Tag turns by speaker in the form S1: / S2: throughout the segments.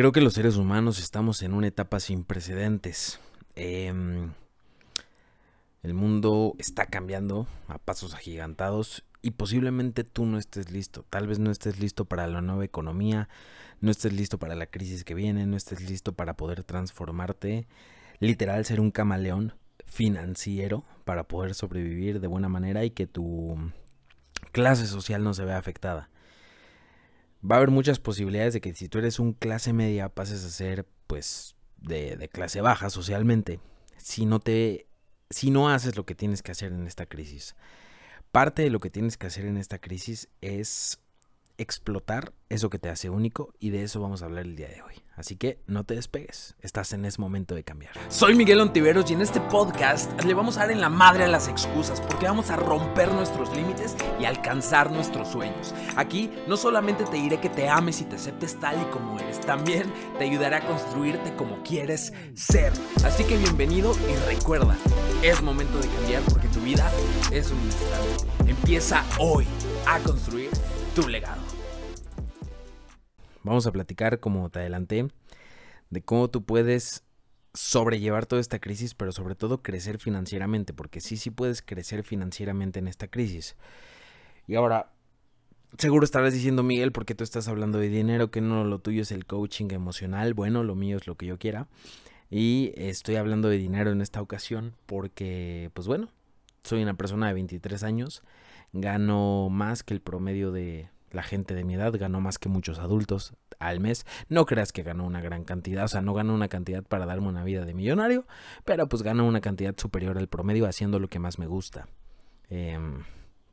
S1: Creo que los seres humanos estamos en una etapa sin precedentes. Em, el mundo está cambiando a pasos agigantados y posiblemente tú no estés listo. Tal vez no estés listo para la nueva economía, no estés listo para la crisis que viene, no estés listo para poder transformarte, literal ser un camaleón financiero para poder sobrevivir de buena manera y que tu clase social no se vea afectada. Va a haber muchas posibilidades de que si tú eres un clase media pases a ser pues de, de clase baja socialmente si no te si no haces lo que tienes que hacer en esta crisis. Parte de lo que tienes que hacer en esta crisis es explotar eso que te hace único y de eso vamos a hablar el día de hoy. Así que no te despegues, estás en ese momento de cambiar.
S2: Soy Miguel Ontiveros y en este podcast le vamos a dar en la madre a las excusas porque vamos a romper nuestros límites y alcanzar nuestros sueños. Aquí no solamente te diré que te ames y te aceptes tal y como eres, también te ayudaré a construirte como quieres ser. Así que bienvenido y recuerda, es momento de cambiar porque tu vida es un instante. Empieza hoy a construir tu legado.
S1: Vamos a platicar, como te adelanté, de cómo tú puedes sobrellevar toda esta crisis, pero sobre todo crecer financieramente, porque sí, sí puedes crecer financieramente en esta crisis. Y ahora, seguro estarás diciendo, Miguel, ¿por qué tú estás hablando de dinero? Que no lo tuyo es el coaching emocional. Bueno, lo mío es lo que yo quiera. Y estoy hablando de dinero en esta ocasión porque, pues bueno, soy una persona de 23 años, gano más que el promedio de la gente de mi edad, gano más que muchos adultos al mes. No creas que gano una gran cantidad, o sea, no gano una cantidad para darme una vida de millonario, pero pues gano una cantidad superior al promedio haciendo lo que más me gusta. Em,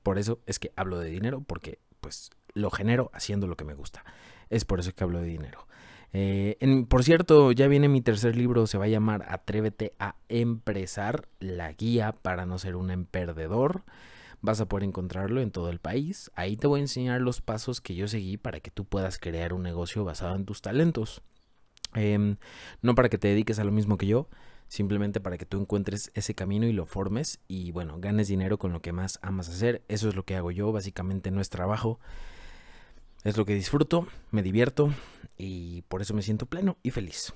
S1: por eso es que hablo de dinero, porque pues lo genero haciendo lo que me gusta. Es por eso que hablo de dinero. Eh, por cierto, ya viene mi tercer libro, se va a llamar Atrévete a empresar, la guía para no ser un emperdedor. Vas a poder encontrarlo en todo el país. Ahí te voy a enseñar los pasos que yo seguí para que tú puedas crear un negocio basado en tus talentos. Em, no para que te dediques a lo mismo que yo, simplemente para que tú encuentres ese camino y lo formes y bueno, ganes dinero con lo que más amas hacer. Eso es lo que hago yo, básicamente no es trabajo. Es lo que disfruto, me divierto y por eso me siento pleno y feliz.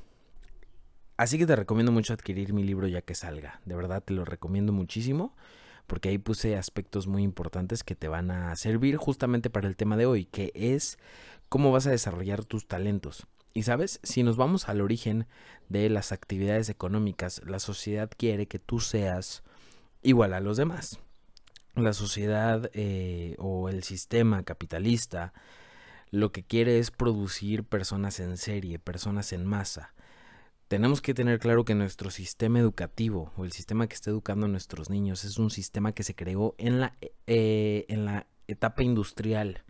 S1: Así que te recomiendo mucho adquirir mi libro ya que salga. De verdad te lo recomiendo muchísimo porque ahí puse aspectos muy importantes que te van a servir justamente para el tema de hoy, que es cómo vas a desarrollar tus talentos. Y sabes, si nos vamos al origen de las actividades económicas, la sociedad quiere que tú seas igual a los demás. La sociedad eh, o el sistema capitalista lo que quiere es producir personas en serie, personas en masa tenemos que tener claro que nuestro sistema educativo o el sistema que está educando a nuestros niños es un sistema que se creó en la, eh, en la etapa industrial,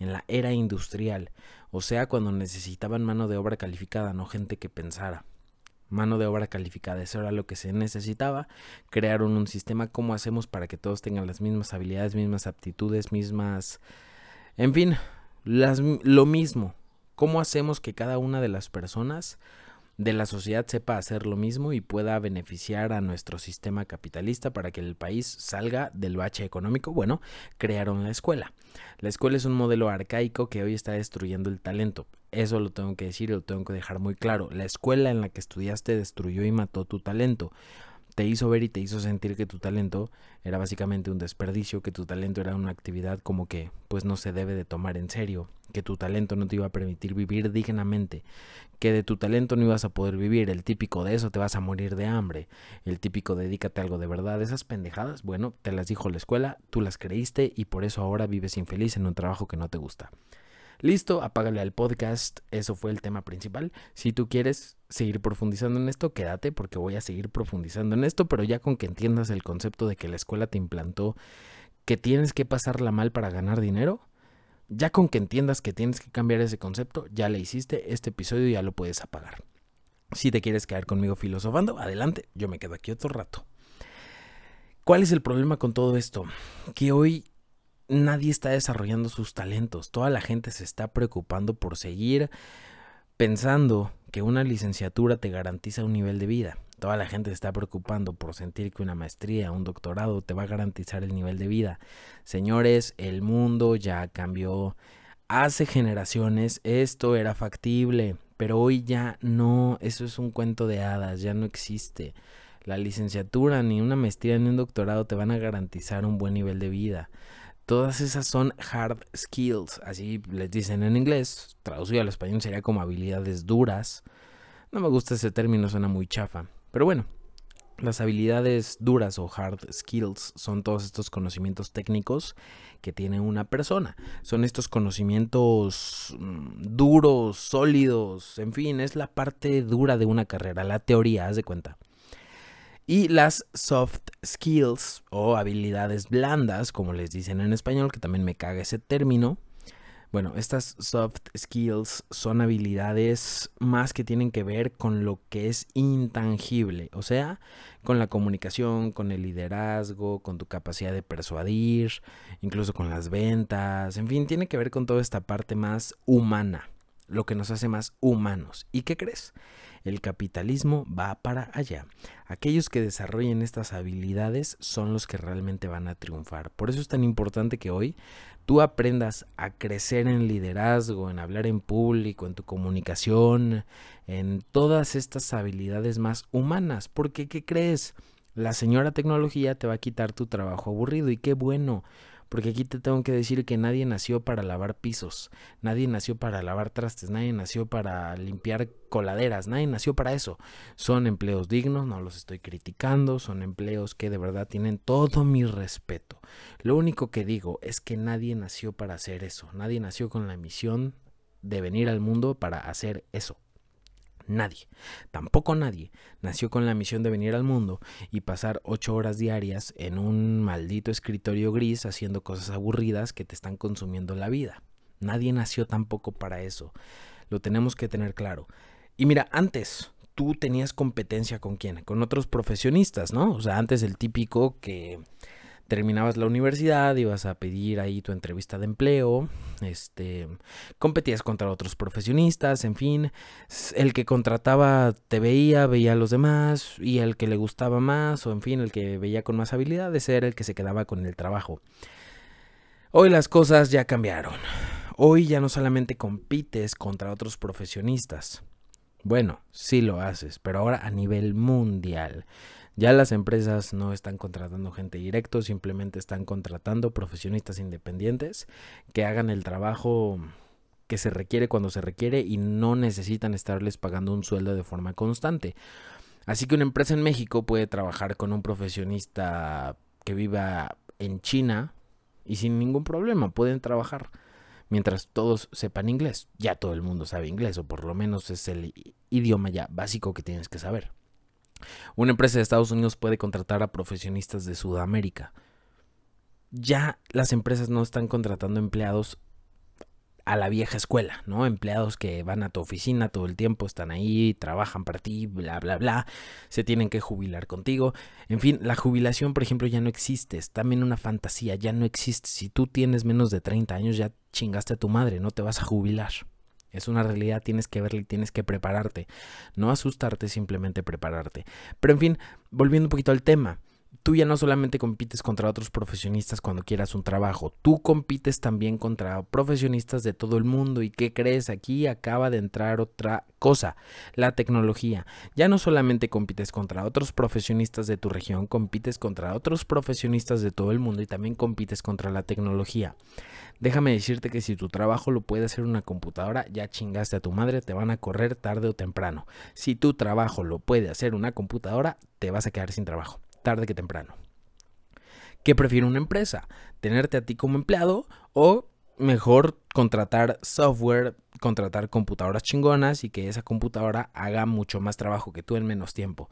S1: en la era industrial, o sea, cuando necesitaban mano de obra calificada, no gente que pensara. Mano de obra calificada, eso era lo que se necesitaba. Crearon un sistema, ¿cómo hacemos para que todos tengan las mismas habilidades, mismas aptitudes, mismas... En fin, las, lo mismo. ¿Cómo hacemos que cada una de las personas de la sociedad sepa hacer lo mismo y pueda beneficiar a nuestro sistema capitalista para que el país salga del bache económico, bueno, crearon la escuela. La escuela es un modelo arcaico que hoy está destruyendo el talento. Eso lo tengo que decir lo tengo que dejar muy claro. La escuela en la que estudiaste destruyó y mató tu talento te hizo ver y te hizo sentir que tu talento era básicamente un desperdicio, que tu talento era una actividad como que pues no se debe de tomar en serio, que tu talento no te iba a permitir vivir dignamente, que de tu talento no ibas a poder vivir, el típico de eso te vas a morir de hambre, el típico dedícate a algo de verdad, esas pendejadas, bueno, te las dijo la escuela, tú las creíste y por eso ahora vives infeliz en un trabajo que no te gusta. Listo, apágale al podcast. Eso fue el tema principal. Si tú quieres seguir profundizando en esto, quédate porque voy a seguir profundizando en esto, pero ya con que entiendas el concepto de que la escuela te implantó que tienes que pasarla mal para ganar dinero, ya con que entiendas que tienes que cambiar ese concepto, ya le hiciste, este episodio ya lo puedes apagar. Si te quieres quedar conmigo filosofando, adelante, yo me quedo aquí otro rato. ¿Cuál es el problema con todo esto? Que hoy nadie está desarrollando sus talentos. Toda la gente se está preocupando por seguir pensando que una licenciatura te garantiza un nivel de vida. Toda la gente está preocupando por sentir que una maestría, un doctorado te va a garantizar el nivel de vida. Señores, el mundo ya cambió. Hace generaciones esto era factible. Pero hoy ya no, eso es un cuento de hadas, ya no existe. La licenciatura, ni una maestría, ni un doctorado te van a garantizar un buen nivel de vida. Todas esas son hard skills, así les dicen en inglés, traducido al español sería como habilidades duras. No me gusta ese término, suena muy chafa. Pero bueno, las habilidades duras o hard skills son todos estos conocimientos técnicos que tiene una persona. Son estos conocimientos mm, duros, sólidos, en fin, es la parte dura de una carrera, la teoría, haz de cuenta. Y las soft skills o habilidades blandas, como les dicen en español, que también me caga ese término, bueno, estas soft skills son habilidades más que tienen que ver con lo que es intangible, o sea, con la comunicación, con el liderazgo, con tu capacidad de persuadir, incluso con las ventas, en fin, tiene que ver con toda esta parte más humana, lo que nos hace más humanos. ¿Y qué crees? El capitalismo va para allá. Aquellos que desarrollen estas habilidades son los que realmente van a triunfar. Por eso es tan importante que hoy tú aprendas a crecer en liderazgo, en hablar en público, en tu comunicación, en todas estas habilidades más humanas. Porque, ¿qué crees? La señora tecnología te va a quitar tu trabajo aburrido y qué bueno, porque aquí te tengo que decir que nadie nació para lavar pisos, nadie nació para lavar trastes, nadie nació para limpiar coladeras, nadie nació para eso. Son empleos dignos, no los estoy criticando, son empleos que de verdad tienen todo mi respeto. Lo único que digo es que nadie nació para hacer eso, nadie nació con la misión de venir al mundo para hacer eso. Nadie, tampoco nadie, nació con la misión de venir al mundo y pasar ocho horas diarias en un maldito escritorio gris haciendo cosas aburridas que te están consumiendo la vida. Nadie nació tampoco para eso. Lo tenemos que tener claro. Y mira, antes tú tenías competencia con quién? Con otros profesionistas, ¿no? O sea, antes el típico que terminabas la universidad, ibas a pedir ahí tu entrevista de empleo, este, competías contra otros profesionistas, en fin, el que contrataba te veía, veía a los demás y el que le gustaba más o en fin, el que veía con más habilidades era el que se quedaba con el trabajo. Hoy las cosas ya cambiaron. Hoy ya no solamente compites contra otros profesionistas. Bueno, sí lo haces, pero ahora a nivel mundial. Ya las empresas no están contratando gente directo, simplemente están contratando profesionistas independientes que hagan el trabajo que se requiere cuando se requiere y no necesitan estarles pagando un sueldo de forma constante. Así que una empresa en México puede trabajar con un profesionista que viva en China y sin ningún problema pueden trabajar mientras todos sepan inglés. Ya todo el mundo sabe inglés o por lo menos es el idioma ya básico que tienes que saber. Una empresa de Estados Unidos puede contratar a profesionistas de Sudamérica. Ya las empresas no están contratando empleados a la vieja escuela, ¿no? Empleados que van a tu oficina todo el tiempo, están ahí, trabajan para ti, bla, bla, bla, se tienen que jubilar contigo. En fin, la jubilación, por ejemplo, ya no existe, también una fantasía, ya no existe. Si tú tienes menos de 30 años, ya chingaste a tu madre, no te vas a jubilar. Es una realidad, tienes que verla y tienes que prepararte. No asustarte, simplemente prepararte. Pero en fin, volviendo un poquito al tema. Tú ya no solamente compites contra otros profesionistas cuando quieras un trabajo, tú compites también contra profesionistas de todo el mundo. ¿Y qué crees? Aquí acaba de entrar otra cosa, la tecnología. Ya no solamente compites contra otros profesionistas de tu región, compites contra otros profesionistas de todo el mundo y también compites contra la tecnología. Déjame decirte que si tu trabajo lo puede hacer una computadora, ya chingaste a tu madre, te van a correr tarde o temprano. Si tu trabajo lo puede hacer una computadora, te vas a quedar sin trabajo, tarde que temprano. ¿Qué prefiere una empresa? ¿Tenerte a ti como empleado o mejor contratar software, contratar computadoras chingonas y que esa computadora haga mucho más trabajo que tú en menos tiempo?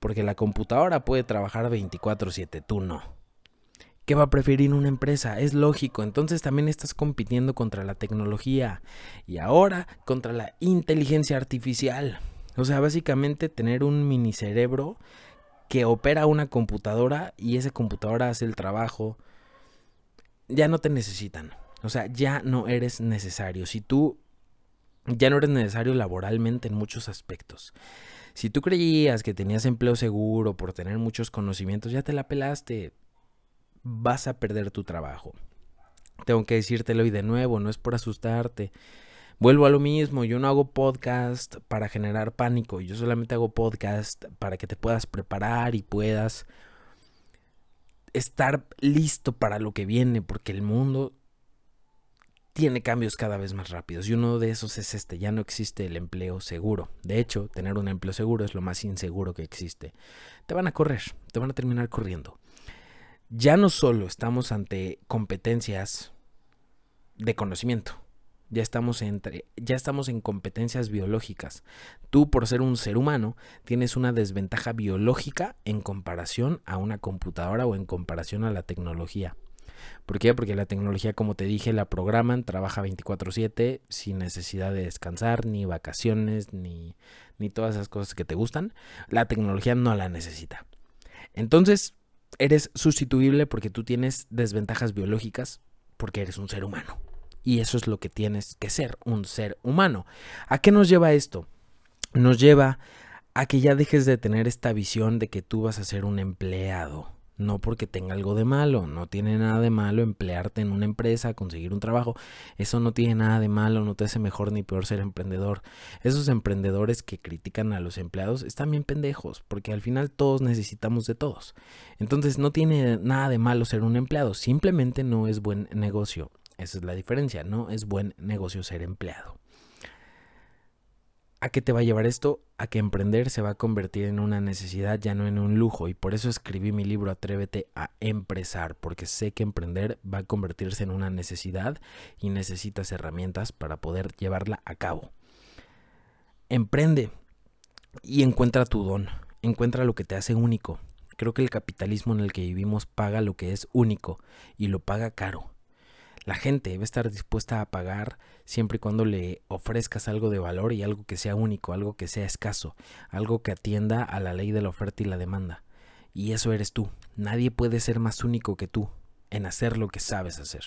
S1: Porque la computadora puede trabajar 24/7, tú no. ¿Qué va a preferir una empresa? Es lógico, entonces también estás compitiendo contra la tecnología y ahora contra la inteligencia artificial. O sea, básicamente tener un mini cerebro que opera una computadora y esa computadora hace el trabajo. Ya no te necesitan. O sea, ya no eres necesario. Si tú ya no eres necesario laboralmente en muchos aspectos. Si tú creías que tenías empleo seguro por tener muchos conocimientos, ya te la pelaste vas a perder tu trabajo. Tengo que decírtelo y de nuevo, no es por asustarte, Vuelvo a lo mismo, yo no hago podcast para generar pánico, yo solamente hago podcast para que te puedas preparar y puedas estar listo para lo que viene, porque el mundo tiene cambios cada vez más rápidos y uno de esos es este, ya no existe el empleo seguro. De hecho, tener un empleo seguro es lo más inseguro que existe. Te van a correr, te van a terminar corriendo. Ya no solo estamos ante competencias de conocimiento, ya estamos, entre, ya estamos en competencias biológicas. Tú, por ser un ser humano, tienes una desventaja biológica en comparación a una computadora o en comparación a la tecnología. ¿Por qué? Porque la tecnología, como te dije, la programan, trabaja 24/7 sin necesidad de descansar, ni vacaciones, ni, ni todas esas cosas que te gustan. La tecnología no la necesita. Entonces, eres sustituible porque tú tienes desventajas biológicas porque eres un ser humano. Y eso es lo que tienes que ser, un ser humano. ¿A qué nos lleva esto? Nos lleva a que ya dejes de tener esta visión de que tú vas a ser un empleado. No porque tenga algo de malo, no tiene nada de malo emplearte en una empresa, conseguir un trabajo, eso no tiene nada de malo, no te hace mejor ni peor ser emprendedor. Esos emprendedores que critican a los empleados están bien pendejos, porque al final todos necesitamos de todos. Entonces no tiene nada de malo ser un empleado, simplemente no es buen negocio. Esa es la diferencia, no es buen negocio ser empleado. ¿A qué te va a llevar esto? A que emprender se va a convertir en una necesidad, ya no en un lujo. Y por eso escribí mi libro Atrévete a empresar, porque sé que emprender va a convertirse en una necesidad y necesitas herramientas para poder llevarla a cabo. Emprende y encuentra tu don, encuentra lo que te hace único. Creo que el capitalismo en el que vivimos paga lo que es único y lo paga caro. La gente debe estar dispuesta a pagar siempre y cuando le ofrezcas algo de valor y algo que sea único, algo que sea escaso, algo que atienda a la ley de la oferta y la demanda. Y eso eres tú. Nadie puede ser más único que tú en hacer lo que sabes hacer.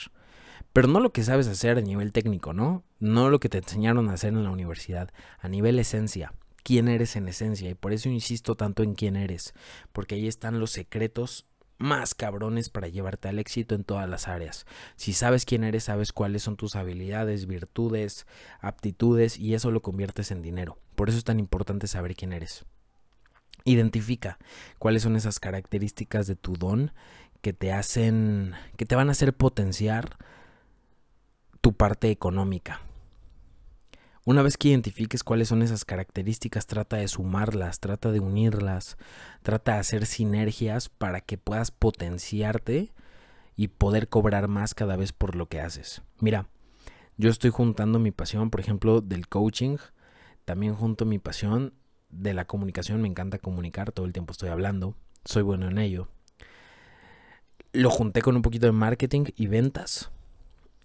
S1: Pero no lo que sabes hacer a nivel técnico, ¿no? No lo que te enseñaron a hacer en la universidad, a nivel esencia. ¿Quién eres en esencia? Y por eso insisto tanto en quién eres, porque ahí están los secretos más cabrones para llevarte al éxito en todas las áreas. Si sabes quién eres, sabes cuáles son tus habilidades, virtudes, aptitudes y eso lo conviertes en dinero. Por eso es tan importante saber quién eres. Identifica cuáles son esas características de tu don que te hacen, que te van a hacer potenciar tu parte económica, una vez que identifiques cuáles son esas características, trata de sumarlas, trata de unirlas, trata de hacer sinergias para que puedas potenciarte y poder cobrar más cada vez por lo que haces. Mira, yo estoy juntando mi pasión, por ejemplo, del coaching, también junto mi pasión de la comunicación, me encanta comunicar, todo el tiempo estoy hablando, soy bueno en ello. Lo junté con un poquito de marketing y ventas,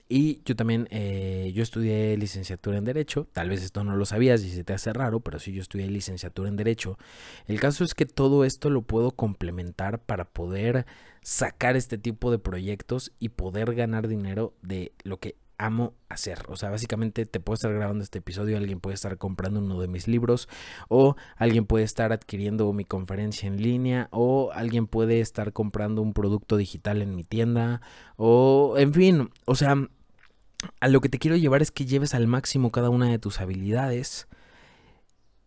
S1: y yo también, eh, yo estudié licenciatura en Derecho, tal vez esto no lo sabías y se te hace raro, pero sí yo estudié licenciatura en Derecho. El caso es que todo esto lo puedo complementar para poder sacar este tipo de proyectos y poder ganar dinero de lo que amo hacer. O sea, básicamente te puedo estar grabando este episodio, alguien puede estar comprando uno de mis libros o alguien puede estar adquiriendo mi conferencia en línea o alguien puede estar comprando un producto digital en mi tienda o en fin, o sea, a lo que te quiero llevar es que lleves al máximo cada una de tus habilidades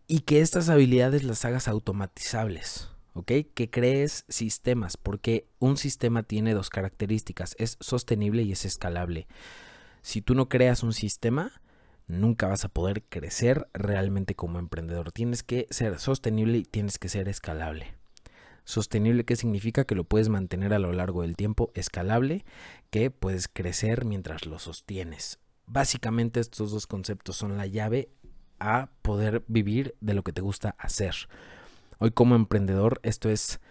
S1: y que estas habilidades las hagas automatizables. ¿ok? Que crees sistemas, porque un sistema tiene dos características, es sostenible y es escalable. Si tú no creas un sistema, nunca vas a poder crecer realmente como emprendedor. Tienes que ser sostenible y tienes que ser escalable. Sostenible, ¿qué significa? Que lo puedes mantener a lo largo del tiempo. Escalable, que puedes crecer mientras lo sostienes. Básicamente estos dos conceptos son la llave a poder vivir de lo que te gusta hacer. Hoy como emprendedor esto es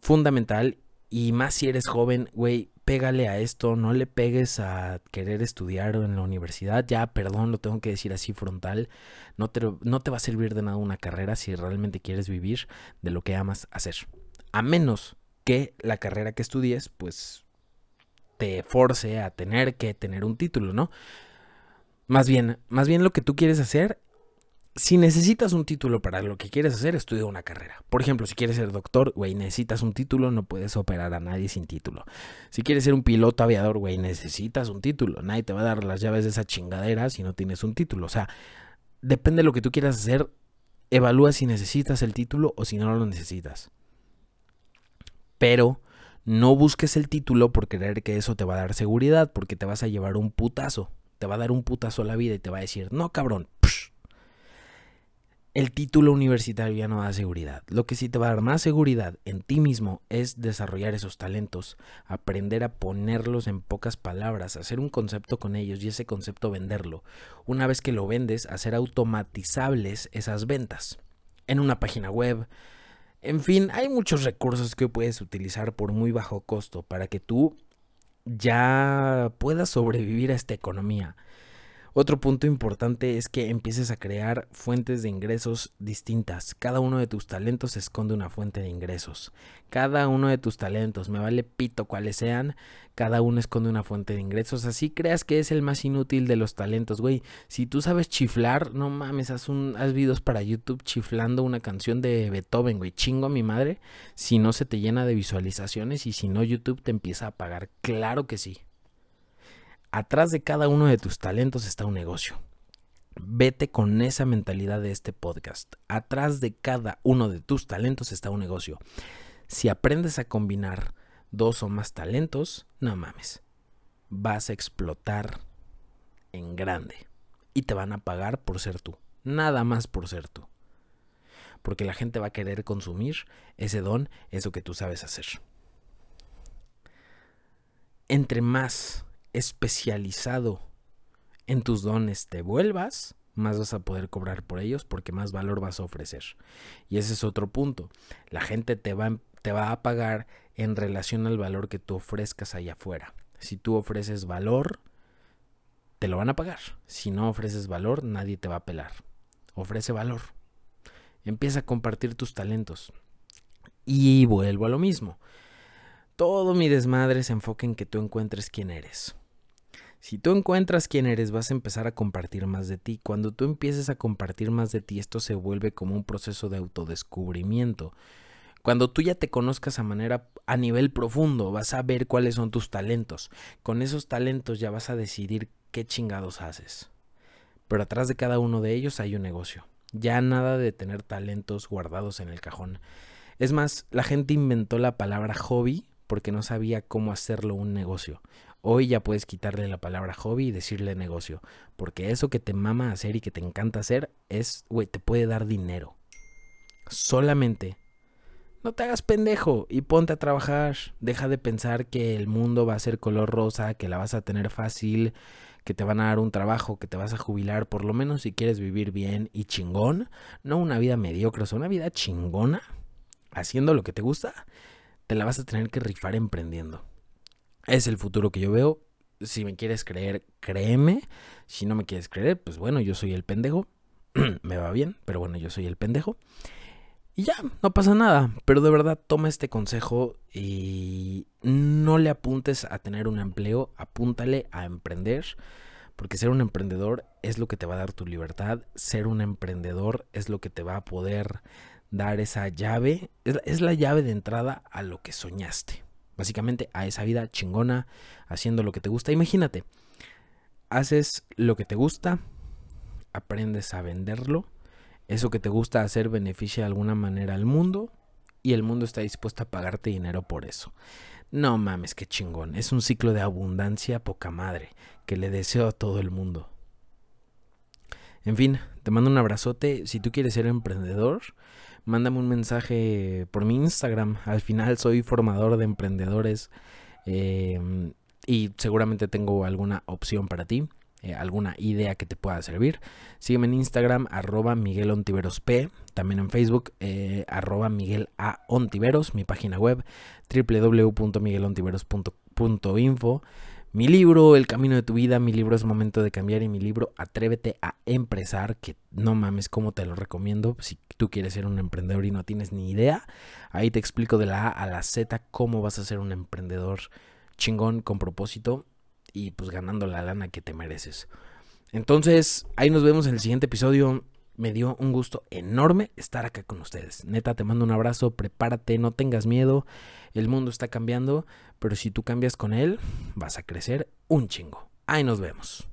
S1: fundamental y más si eres joven, güey, pégale a esto, no le pegues a querer estudiar en la universidad, ya, perdón, lo tengo que decir así frontal, no te, no te va a servir de nada una carrera si realmente quieres vivir de lo que amas hacer. A menos que la carrera que estudies, pues, te force a tener que tener un título, ¿no? Más bien, más bien lo que tú quieres hacer si necesitas un título para lo que quieres hacer, estudia una carrera. Por ejemplo, si quieres ser doctor, güey, necesitas un título, no puedes operar a nadie sin título. Si quieres ser un piloto aviador, güey, necesitas un título. Nadie te va a dar las llaves de esa chingadera si no tienes un título. O sea, depende de lo que tú quieras hacer, evalúa si necesitas el título o si no lo necesitas. Pero no busques el título por creer que eso te va a dar seguridad, porque te vas a llevar un putazo. Te va a dar un putazo a la vida y te va a decir, no cabrón, el título universitario ya no da seguridad. Lo que sí te va a dar más seguridad en ti mismo es desarrollar esos talentos, aprender a ponerlos en pocas palabras, hacer un concepto con ellos y ese concepto venderlo. Una vez que lo vendes, hacer automatizables esas ventas en una página web. En fin, hay muchos recursos que puedes utilizar por muy bajo costo para que tú ya puedas sobrevivir a esta economía. Otro punto importante es que empieces a crear fuentes de ingresos distintas. Cada uno de tus talentos esconde una fuente de ingresos. Cada uno de tus talentos, me vale pito cuáles sean, cada uno esconde una fuente de ingresos. Así creas que es el más inútil de los talentos, güey. Si tú sabes chiflar, no mames, haz, un, haz videos para YouTube chiflando una canción de Beethoven, güey. Chingo a mi madre si no se te llena de visualizaciones y si no YouTube te empieza a pagar. Claro que sí. Atrás de cada uno de tus talentos está un negocio. Vete con esa mentalidad de este podcast. Atrás de cada uno de tus talentos está un negocio. Si aprendes a combinar dos o más talentos, no mames, vas a explotar en grande. Y te van a pagar por ser tú. Nada más por ser tú. Porque la gente va a querer consumir ese don, eso que tú sabes hacer. Entre más especializado en tus dones te vuelvas, más vas a poder cobrar por ellos porque más valor vas a ofrecer. Y ese es otro punto. La gente te va, te va a pagar en relación al valor que tú ofrezcas allá afuera. Si tú ofreces valor, te lo van a pagar. Si no ofreces valor, nadie te va a pelar. Ofrece valor. Empieza a compartir tus talentos. Y vuelvo a lo mismo. Todo mi desmadre se enfoca en que tú encuentres quién eres. Si tú encuentras quién eres, vas a empezar a compartir más de ti. Cuando tú empieces a compartir más de ti, esto se vuelve como un proceso de autodescubrimiento. Cuando tú ya te conozcas a manera a nivel profundo, vas a ver cuáles son tus talentos. Con esos talentos ya vas a decidir qué chingados haces. Pero atrás de cada uno de ellos hay un negocio. Ya nada de tener talentos guardados en el cajón. Es más, la gente inventó la palabra hobby porque no sabía cómo hacerlo un negocio. Hoy ya puedes quitarle la palabra hobby y decirle negocio, porque eso que te mama hacer y que te encanta hacer es, güey, te puede dar dinero. Solamente no te hagas pendejo y ponte a trabajar. Deja de pensar que el mundo va a ser color rosa, que la vas a tener fácil, que te van a dar un trabajo, que te vas a jubilar, por lo menos si quieres vivir bien y chingón, no una vida mediocre, o una vida chingona, haciendo lo que te gusta, te la vas a tener que rifar emprendiendo. Es el futuro que yo veo. Si me quieres creer, créeme. Si no me quieres creer, pues bueno, yo soy el pendejo. me va bien, pero bueno, yo soy el pendejo. Y ya, no pasa nada. Pero de verdad, toma este consejo y no le apuntes a tener un empleo, apúntale a emprender. Porque ser un emprendedor es lo que te va a dar tu libertad. Ser un emprendedor es lo que te va a poder dar esa llave. Es la llave de entrada a lo que soñaste básicamente a esa vida chingona, haciendo lo que te gusta. Imagínate, haces lo que te gusta, aprendes a venderlo, eso que te gusta hacer beneficia de alguna manera al mundo y el mundo está dispuesto a pagarte dinero por eso. No mames, qué chingón. Es un ciclo de abundancia poca madre que le deseo a todo el mundo. En fin, te mando un abrazote. Si tú quieres ser emprendedor, mándame un mensaje por mi Instagram. Al final soy formador de emprendedores em, y seguramente tengo alguna opción para ti. Eh, alguna idea que te pueda servir. Sígueme en Instagram, arroba Miguel Ontiveros P. También en Facebook, eh, arroba Miguel A. Ontiveros. Mi página web, www.miguelontiveros.info. Mi libro, El Camino de tu Vida, mi libro es Momento de Cambiar y mi libro Atrévete a Empresar, que no mames cómo te lo recomiendo si tú quieres ser un emprendedor y no tienes ni idea. Ahí te explico de la A a la Z cómo vas a ser un emprendedor chingón con propósito y pues ganando la lana que te mereces. Entonces, ahí nos vemos en el siguiente episodio. Me dio un gusto enorme estar acá con ustedes. Neta, te mando un abrazo, prepárate, no tengas miedo. El mundo está cambiando, pero si tú cambias con él, vas a crecer un chingo. Ahí nos vemos.